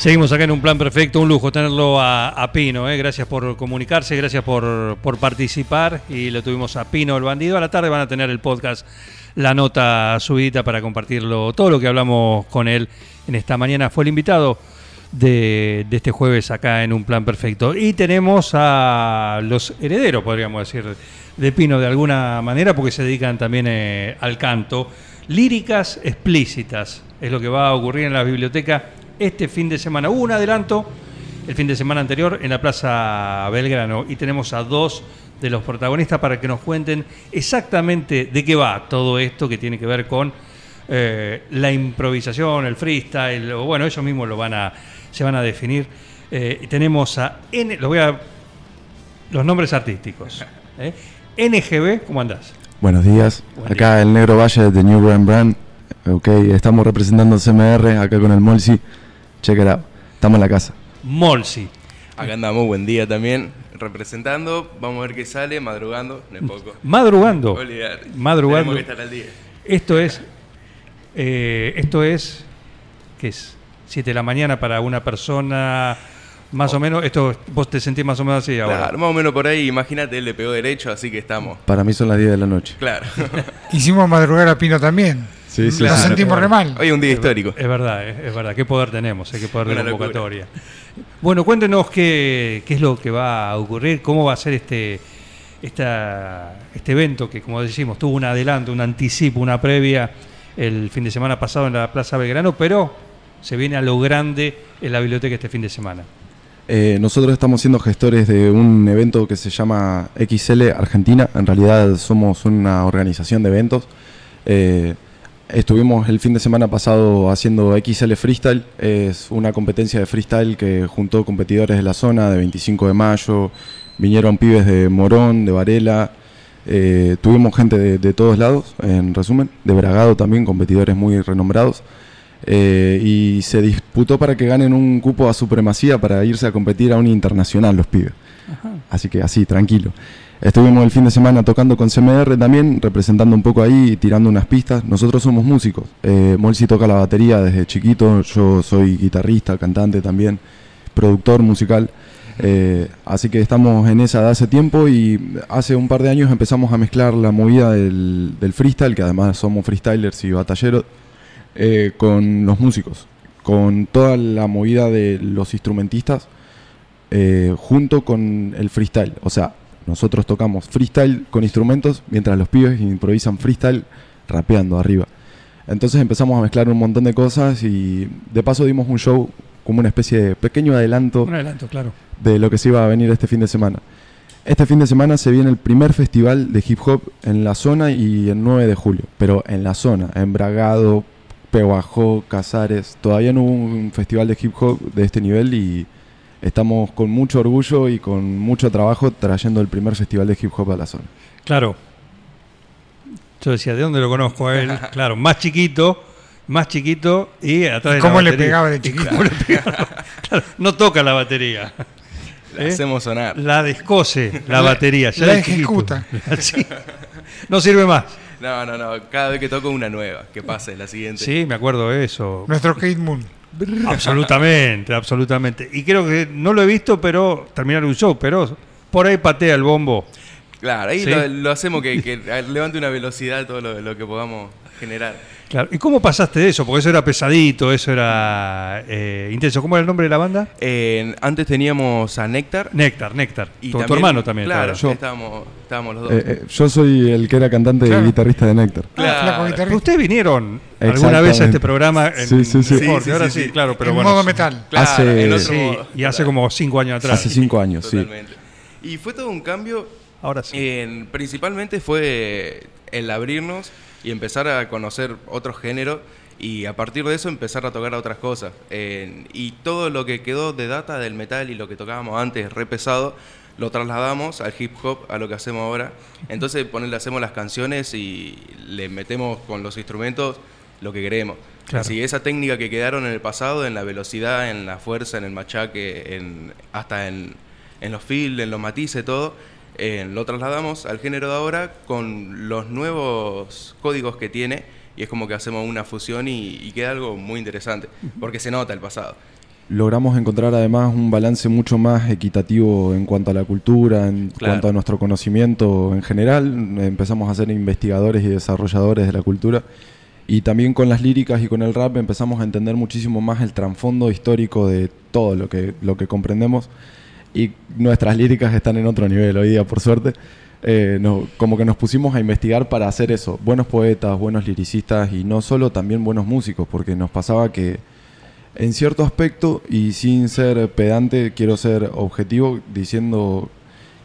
Seguimos acá en un plan perfecto, un lujo tenerlo a, Pino, eh. gracias por comunicarse, gracias por, participar y lo tuvimos a Pino el bandido. A la tarde van a tener el podcast, la nota subidita para compartirlo, todo lo que hablamos con él en esta mañana. Fue el invitado de, de este jueves acá en un plan perfecto. Y tenemos a los herederos, podríamos decir, de Pino de alguna manera, porque se dedican también eh, al canto. Líricas explícitas es lo que va a ocurrir en la biblioteca este fin de semana. Hubo un adelanto el fin de semana anterior en la Plaza Belgrano y tenemos a dos de los protagonistas para que nos cuenten exactamente de qué va todo esto que tiene que ver con eh, la improvisación, el freestyle, o bueno, ellos mismos lo van a, se van a definir. Eh, tenemos a N, lo voy a, los nombres artísticos. ¿eh? NGB, ¿cómo andás? Buenos días. Buen acá el Negro Valle de New Brand Brand. Ok, estamos representando CMR acá con el Molsi. Check it out. Estamos en la casa. Molsi. Acá andamos, buen día también, representando. Vamos a ver qué sale, madrugando, no es poco. Madrugando. Olvidar. Madrugando. Tenemos que estar al día. Esto es. eh, esto es. ¿Qué es? 7 de la mañana para una persona. Más o menos. Esto vos te sentís más o menos así ahora. Claro, más o menos por ahí, imagínate, él le pegó derecho, así que estamos. Para mí son las 10 de la noche. Claro. Hicimos madrugar a Pino también. Sí, sí, Nos sí. sentimos re mal. Hoy es un día histórico. Es verdad, es, es verdad. ¿Qué poder tenemos? eh, ¿Qué poder de Una locura. convocatoria? Bueno, cuéntenos qué, qué es lo que va a ocurrir, cómo va a ser este, esta, este evento que, como decimos, tuvo un adelanto, un anticipo, una previa el fin de semana pasado en la Plaza Belgrano, pero se viene a lo grande en la biblioteca este fin de semana. Eh, nosotros estamos siendo gestores de un evento que se llama XL Argentina. En realidad somos una organización de eventos. Eh, estuvimos el fin de semana pasado haciendo XL Freestyle. Es una competencia de freestyle que juntó competidores de la zona de 25 de mayo. Vinieron pibes de Morón, de Varela. Eh, tuvimos gente de, de todos lados, en resumen. De Bragado también, competidores muy renombrados. Eh, y se disputó para que ganen un cupo a supremacía para irse a competir a un internacional los pibes. Así que así, tranquilo. Estuvimos el fin de semana tocando con CMR también, representando un poco ahí, tirando unas pistas. Nosotros somos músicos. Eh, Molsi toca la batería desde chiquito, yo soy guitarrista, cantante también, productor musical. Eh, así que estamos en esa de hace tiempo y hace un par de años empezamos a mezclar la movida del, del freestyle, que además somos freestylers y batalleros, eh, con los músicos, con toda la movida de los instrumentistas, eh, junto con el freestyle. O sea, nosotros tocamos freestyle con instrumentos, mientras los pibes improvisan freestyle rapeando arriba. Entonces empezamos a mezclar un montón de cosas y de paso dimos un show como una especie de pequeño adelanto Un adelanto, claro. de lo que se iba a venir este fin de semana. Este fin de semana se viene el primer festival de hip hop en la zona y el 9 de julio, pero en la zona, en Bragado, Pehuajó, Casares. Todavía no hubo un festival de hip hop de este nivel y estamos con mucho orgullo y con mucho trabajo trayendo el primer festival de hip hop a la zona. Claro. Yo decía, ¿de dónde lo conozco a él? Claro, más chiquito, más chiquito y atrás de la ¿Cómo le batería. pegaba de chiquito? cómo le pegaba. Claro, no toca la batería. La ¿Eh? hacemos sonar. La descose la, La- batería. ya la ejecuta. Sí. No sirve más. No, no, no. Cada vez que toco una nueva, que pase la siguiente. Sí, me acuerdo de eso. Nuestro Kate Moon. Absolutamente, absolutamente. Y creo que no lo he visto, pero terminar un show, pero por ahí patea el bombo. Claro, ahí Sí. lo, lo hacemos que, que levante una velocidad todo lo, lo que podamos generar. Claro. ¿Y cómo pasaste de eso? Porque eso era pesadito, eso era eh, intenso. ¿Cómo era el nombre de la banda? Eh, antes teníamos a Néctar. Néctar, Néctar. Y tu, tu hermano también. Claro, claro. Estábamos, estábamos los dos. Eh, eh, yo soy el que era cantante Claro. y guitarrista de Néctar. Ah, Claro. guitarrista. Pero ustedes vinieron alguna vez a este programa en Sí, sí, sí. deporte. Sí, sí, Ahora sí, sí, sí. claro, pero en bueno. modo sí. metal. Claro, hace- en otro Sí, modo. y hace como cinco años atrás. Hace cinco años, sí. Totalmente. Y fue todo un cambio. Ahora sí. en- principalmente fue el abrirnos y empezar a conocer otros géneros y a partir de eso empezar a tocar otras cosas. Y todo lo que quedó de data del metal y lo que tocábamos antes re pesado, lo trasladamos al hip hop, a lo que hacemos ahora. Entonces, ponerle, hacemos las canciones y le metemos con los instrumentos lo que queremos. Claro. Así esa técnica que quedaron en el pasado, en la velocidad, en la fuerza, en el machaque, en, hasta en, en los feels, en los matices, todo, eh, lo trasladamos al género de ahora con los nuevos códigos que tiene y es como que hacemos una fusión y, y queda algo muy interesante, porque se nota el pasado. Logramos encontrar además un balance mucho más equitativo en cuanto a la cultura, en Claro. cuanto a nuestro conocimiento en general. Empezamos a ser investigadores y desarrolladores de la cultura. Y también con las líricas y con el rap empezamos a entender muchísimo más el trasfondo histórico de todo lo que, lo que comprendemos. Y nuestras líricas están en otro nivel hoy día, por suerte. Eh, no- como que nos pusimos a investigar para hacer eso. Buenos poetas, buenos liricistas y no solo también buenos músicos, porque nos pasaba que en cierto aspecto, y sin ser pedante, quiero ser objetivo diciendo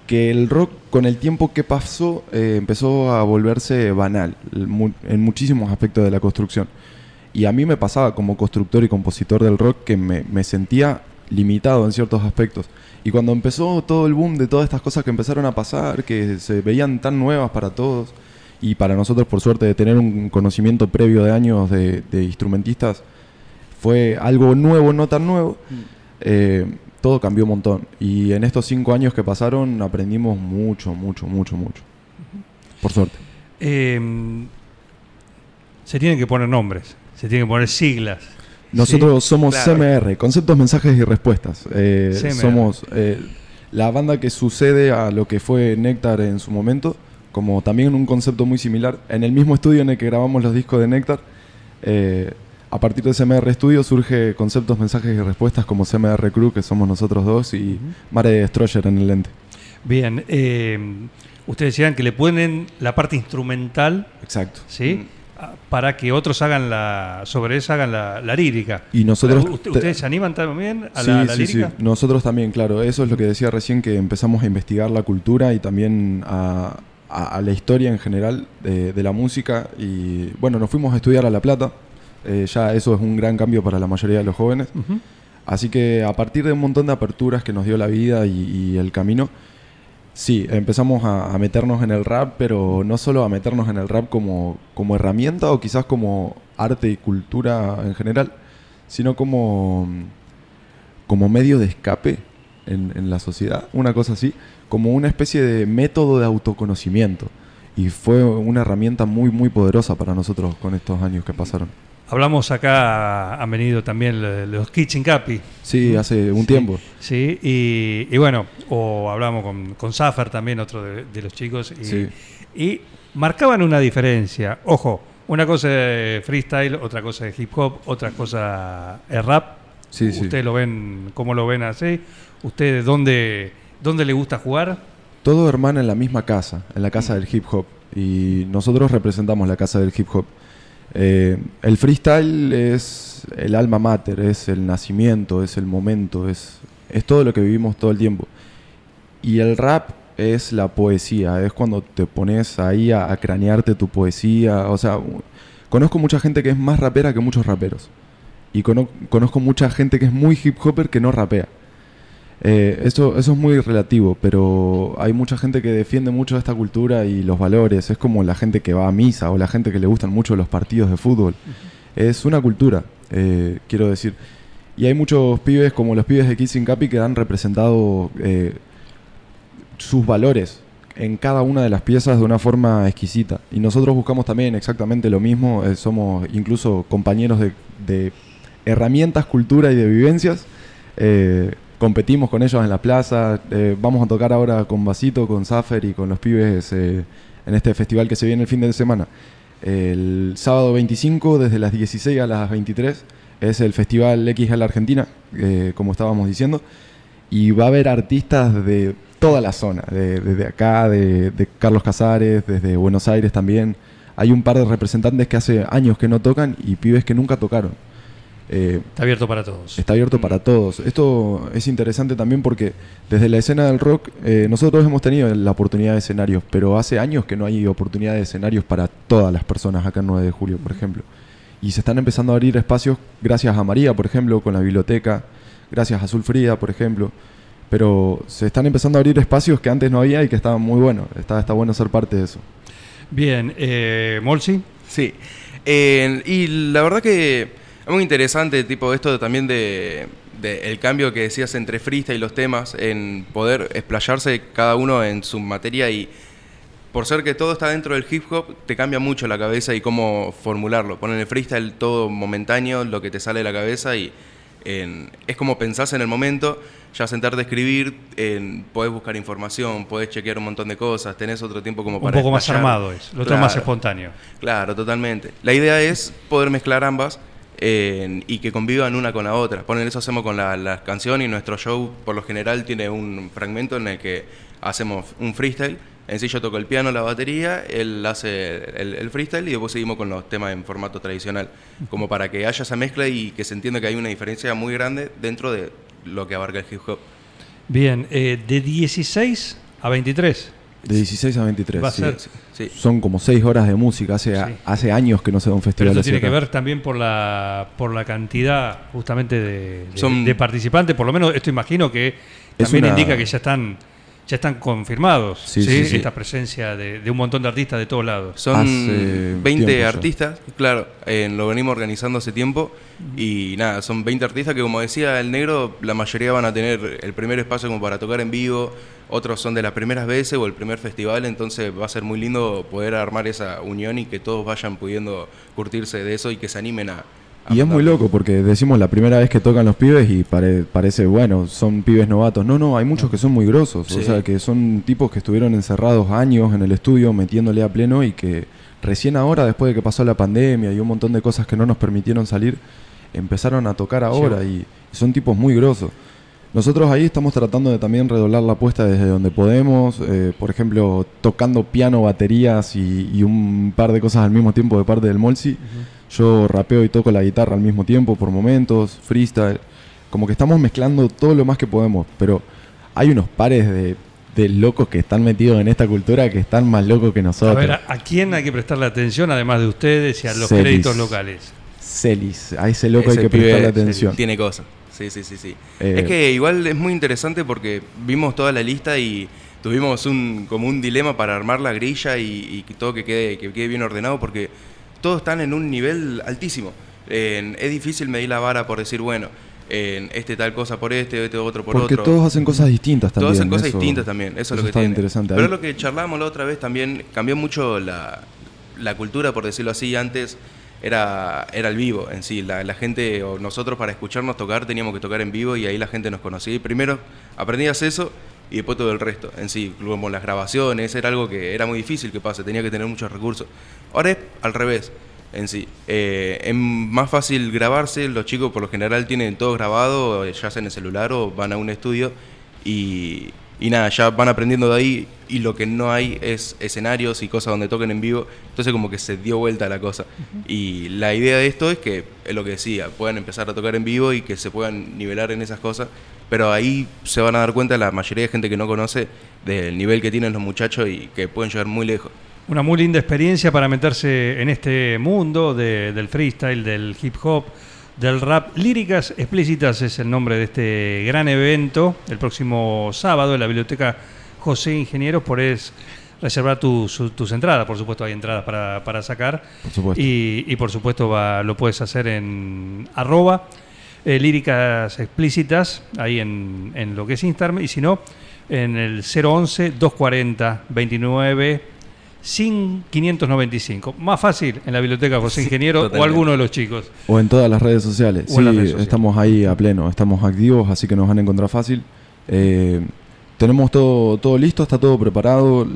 que el rock con el tiempo que pasó eh, empezó a volverse banal en muchísimos aspectos de la construcción. Y a mí me pasaba como constructor y compositor del rock que me, me sentía limitado en ciertos aspectos. Y cuando empezó todo el boom de todas estas cosas que empezaron a pasar, que se veían tan nuevas para todos, y para nosotros por suerte de tener un conocimiento previo de años de, de instrumentistas, fue algo nuevo, no tan nuevo, eh, todo cambió un montón. Y en estos cinco años que pasaron aprendimos mucho, mucho, mucho, mucho. Por suerte. Eh, se tienen que poner nombres, se tienen que poner siglas. Nosotros somos Claro. CMR, Conceptos, Mensajes y Respuestas. Eh, somos eh, la banda que sucede a lo que fue Néctar en su momento, como también un concepto muy similar. En el mismo estudio en el que grabamos los discos de Néctar, eh, a partir de CMR Studio surge Conceptos, Mensajes y Respuestas como CMR Crew, que somos nosotros dos, y Mare Destroyer en el lente. Bien, eh, ustedes decían que le ponen la parte instrumental, Exacto. ¿sí? Mm. Para que otros hagan la, sobre eso hagan la, la lírica. Y nosotros... ¿Usted- te- ¿Ustedes se animan también a sí, la, a la sí, sí. Nosotros también, claro. Eso es lo que decía recién, que empezamos a investigar la cultura y también a, a- a la historia en general de, de la música. Y bueno, nos fuimos a estudiar a La Plata. Eh, ya eso es un gran cambio para la mayoría de los jóvenes. Así que a partir de un montón de aperturas que nos dio la vida y, y el camino, sí, empezamos a, meternos en el rap, pero no solo a meternos en el rap como, como herramienta o quizás como arte y cultura en general, sino como, como medio de escape en, en la sociedad, una cosa así, como una especie de método de autoconocimiento. Y fue una herramienta muy, muy poderosa para nosotros con estos años que pasaron. Hablamos acá, han venido también los Kitchen Capi. Sí, hace un Sí. tiempo. Sí, y, y bueno, o hablamos con, con Zafar también, otro de, de los chicos, y, Sí. y marcaban una diferencia. Ojo, una cosa es freestyle, otra cosa es hip hop, otra cosa es rap. Sí, sí. ¿Ustedes lo ven, cómo lo ven así? ¿Ustedes dónde, dónde le gusta jugar? Todo hermana en la misma casa, en la casa del hip hop. Y nosotros representamos la casa del hip hop. Eh, el freestyle es el alma mater, es el nacimiento, es el momento, es, es todo lo que vivimos todo el tiempo. Y el rap es la poesía, es cuando te pones ahí a, a cranearte tu poesía. O sea, conozco mucha gente que es más rapera que muchos raperos. Y cono- conozco mucha gente que es muy hip hopper que no rapea. Eh, eso, eso es muy relativo, pero hay mucha gente que defiende mucho esta cultura y los valores. Es como la gente que va a misa o la gente que le gustan mucho los partidos de fútbol. Es una cultura, eh, quiero decir. Y hay muchos pibes, como los pibes de Kissing Capi, que han representado eh, sus valores en cada una de las piezas de una forma exquisita. Y nosotros buscamos también exactamente lo mismo. eh, somos incluso compañeros de, de herramientas, cultura y de vivencias. Eh, competimos con ellos en la plaza. eh, vamos a tocar ahora con Basito, con Zafer y con los pibes eh, en este festival que se viene el fin de semana. El sábado 25, desde las 16 a las 23, es el Festival XL Argentina, eh, como estábamos diciendo. Y va a haber artistas de toda la zona, de- desde acá, de, de Carlos Casares, desde Buenos Aires también. Hay un par de representantes que hace años que no tocan y pibes que nunca tocaron. Eh, Está abierto para todos. Está abierto para todos. Esto es interesante también porque desde la escena del rock eh, nosotros hemos tenido la oportunidad de escenarios, pero hace años que no hay oportunidad de escenarios para todas las personas acá en 9 de julio, por ejemplo. Y se están empezando a abrir espacios gracias a María, por ejemplo, con la biblioteca, gracias a Azul Fría, por ejemplo. pero se están empezando a abrir espacios que antes no había y que estaban muy buenos. Está, está bueno ser parte de eso. Bien, eh, Molsi. Sí. Eh, y la verdad que es muy interesante, tipo, esto también de, de el cambio que decías entre freestyle y los temas, en poder explayarse cada uno en su materia y por ser que todo está dentro del hip hop, te cambia mucho la cabeza y cómo formularlo. Poner en el freestyle todo momentáneo, lo que te sale de la cabeza y en- es como pensás en el momento, ya sentarte a escribir, en, podés buscar información, podés chequear un montón de cosas, tenés otro tiempo como Un para poco más armado es, lo otro más espontáneo. Claro, totalmente. La idea es poder mezclar ambas y que convivan una con la otra. Poner eso hacemos con la, la canción y nuestro show por lo general tiene un fragmento en el que hacemos un freestyle. En sí yo toco el piano, la batería, él hace el, el freestyle y después seguimos con los temas en formato tradicional. Como para que haya esa mezcla y que se entienda que hay una diferencia muy grande dentro de lo que abarca el hip hop. Bien, eh, de 16 a 23. De 16 a 23. Va a sí. ser- Sí. Son como 6 horas de música. Hace, Sí. hace años que no se da un Pero festival eso así tiene que ver también por la por la cantidad justamente de, de- Son- de participantes. Por lo menos esto imagino que Es también una- indica que ya están ya están confirmados. Sí, ¿sí? sí, sí. Esta presencia de, de un montón de artistas de todos lados. Son Hace 20 tiempo ya. artistas, claro, eh, lo venimos organizando hace tiempo y nada, son 20 artistas que como decía el negro, la mayoría van a tener el primer espacio como para tocar en vivo, otros son de las primeras veces o el primer festival, entonces va a ser muy lindo poder armar esa unión y que todos vayan pudiendo curtirse de eso y que se animen a... Y es muy loco porque decimos la primera vez que tocan los pibes y pare- parece, bueno, son pibes novatos. No, no, hay muchos que son muy grosos. O Sí. sea, que son tipos que estuvieron encerrados años en el estudio metiéndole a pleno y que recién ahora, después de que pasó la pandemia y un montón de cosas que no nos permitieron salir, empezaron a tocar ahora y son tipos muy grosos. Nosotros ahí estamos tratando de también redoblar la apuesta desde donde podemos, eh, por ejemplo, tocando piano, baterías y, y un par de cosas al mismo tiempo de parte del Molsi. Yo rapeo y toco la guitarra al mismo tiempo por momentos, freestyle. Como que estamos mezclando todo lo más que podemos, pero hay unos pares de, de locos que están metidos en esta cultura que están más locos que A nosotros. ver, ¿a, a quién hay que prestarle atención además de ustedes y a los Celis. créditos locales? Celis, a ese loco hay que prestarle atención. Tiene cosas. Sí, sí, sí, sí. Eh, es que igual es muy interesante porque vimos toda la lista y tuvimos un como un dilema para armar la grilla y, y que todo que quede, que quede bien ordenado porque todos están en un nivel altísimo. Es difícil medir la vara por decir, bueno, en este tal cosa por este, este otro por Porque otro. todos hacen cosas distintas también. Todos hacen cosas eso- distintas también, eso, es lo que está tiene. interesante. Pero es lo que charlamos la otra vez también, cambió mucho la, la cultura, por decirlo así, antes era, era el vivo en sí, la, la gente o nosotros para escucharnos tocar teníamos que tocar en vivo y ahí la gente nos conocía. Y primero aprendías eso y después todo el resto en sí, como las grabaciones, era algo que era muy difícil que pase, tenía que tener muchos recursos. Ahora es al revés en sí. Eh, es más fácil grabarse, los chicos por lo general tienen todo grabado, ya sea en el celular o van a un estudio y, y nada, ya van aprendiendo de ahí y lo que no hay es escenarios y cosas donde toquen en vivo, entonces como que se dio vuelta la cosa. Y la idea de esto es que, es lo que decía, puedan empezar a tocar en vivo y que se puedan nivelar en esas cosas, pero ahí se van a dar cuenta la mayoría de gente que no conoce del nivel que tienen los muchachos y que pueden llegar muy lejos. Una muy linda experiencia para meterse en este mundo de- del freestyle, del hip hop, del rap. Líricas explícitas es el nombre de este gran evento. El próximo sábado en la biblioteca José Ingenieros podés reservar tus, tus entradas. Por supuesto, hay entradas para, para sacar. Por supuesto. Y, y por supuesto va- lo puedes hacer en arroba eh, líricas explícitas, ahí en, en lo que es Instagram, y si no, en el 011 240 29 sin 595. Más fácil en la biblioteca José Ingeniero o alguno de los chicos. O en todas las redes sociales. O sí, redes sociales. estamos ahí a pleno, estamos activos, así que nos van a encontrar fácil. Eh, tenemos todo, todo listo, está todo preparado.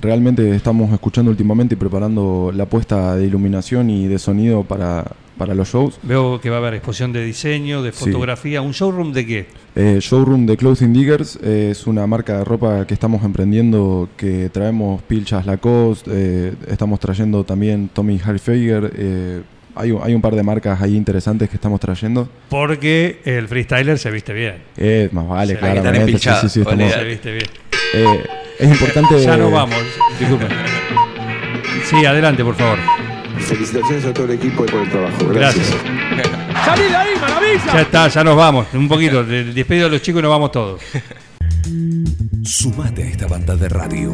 Realmente estamos escuchando últimamente y preparando la puesta de iluminación y de sonido para, para los shows. Veo que va a haber exposición de diseño, de Sí. fotografía. ¿Un showroom de qué? Eh, showroom de Clothing Diggers eh, es una marca de ropa que estamos emprendiendo, que traemos pilchas Lacoste, eh, estamos trayendo también Tommy Hilfiger. Eh, hay, un- hay un par de marcas ahí interesantes que estamos trayendo. Porque el freestyler se viste bien. Eh, más vale, Sí, claramente. Sí, sí, sí, estamos-. Se viste bien. eh, es importante. Ya nos vamos. Disculpen. Sí, adelante, por favor. Felicitaciones a todo el equipo por el trabajo. Gracias. Gracias. Ya está, ya nos vamos. Un poquito. El despido de los chicos y nos vamos todos. Sumate a esta banda de radio.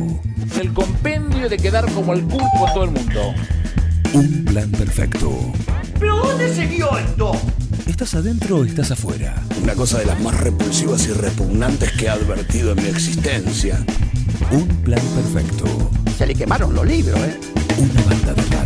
El compendio de quedar como el culo con todo el mundo. Un plan perfecto. ¿Pero dónde se vio esto? ¿Estás adentro o estás afuera? Una cosa de las más repulsivas y repugnantes que he advertido en mi existencia. Un plan perfecto. Se le quemaron los libros, ¿eh? Una banda de radio.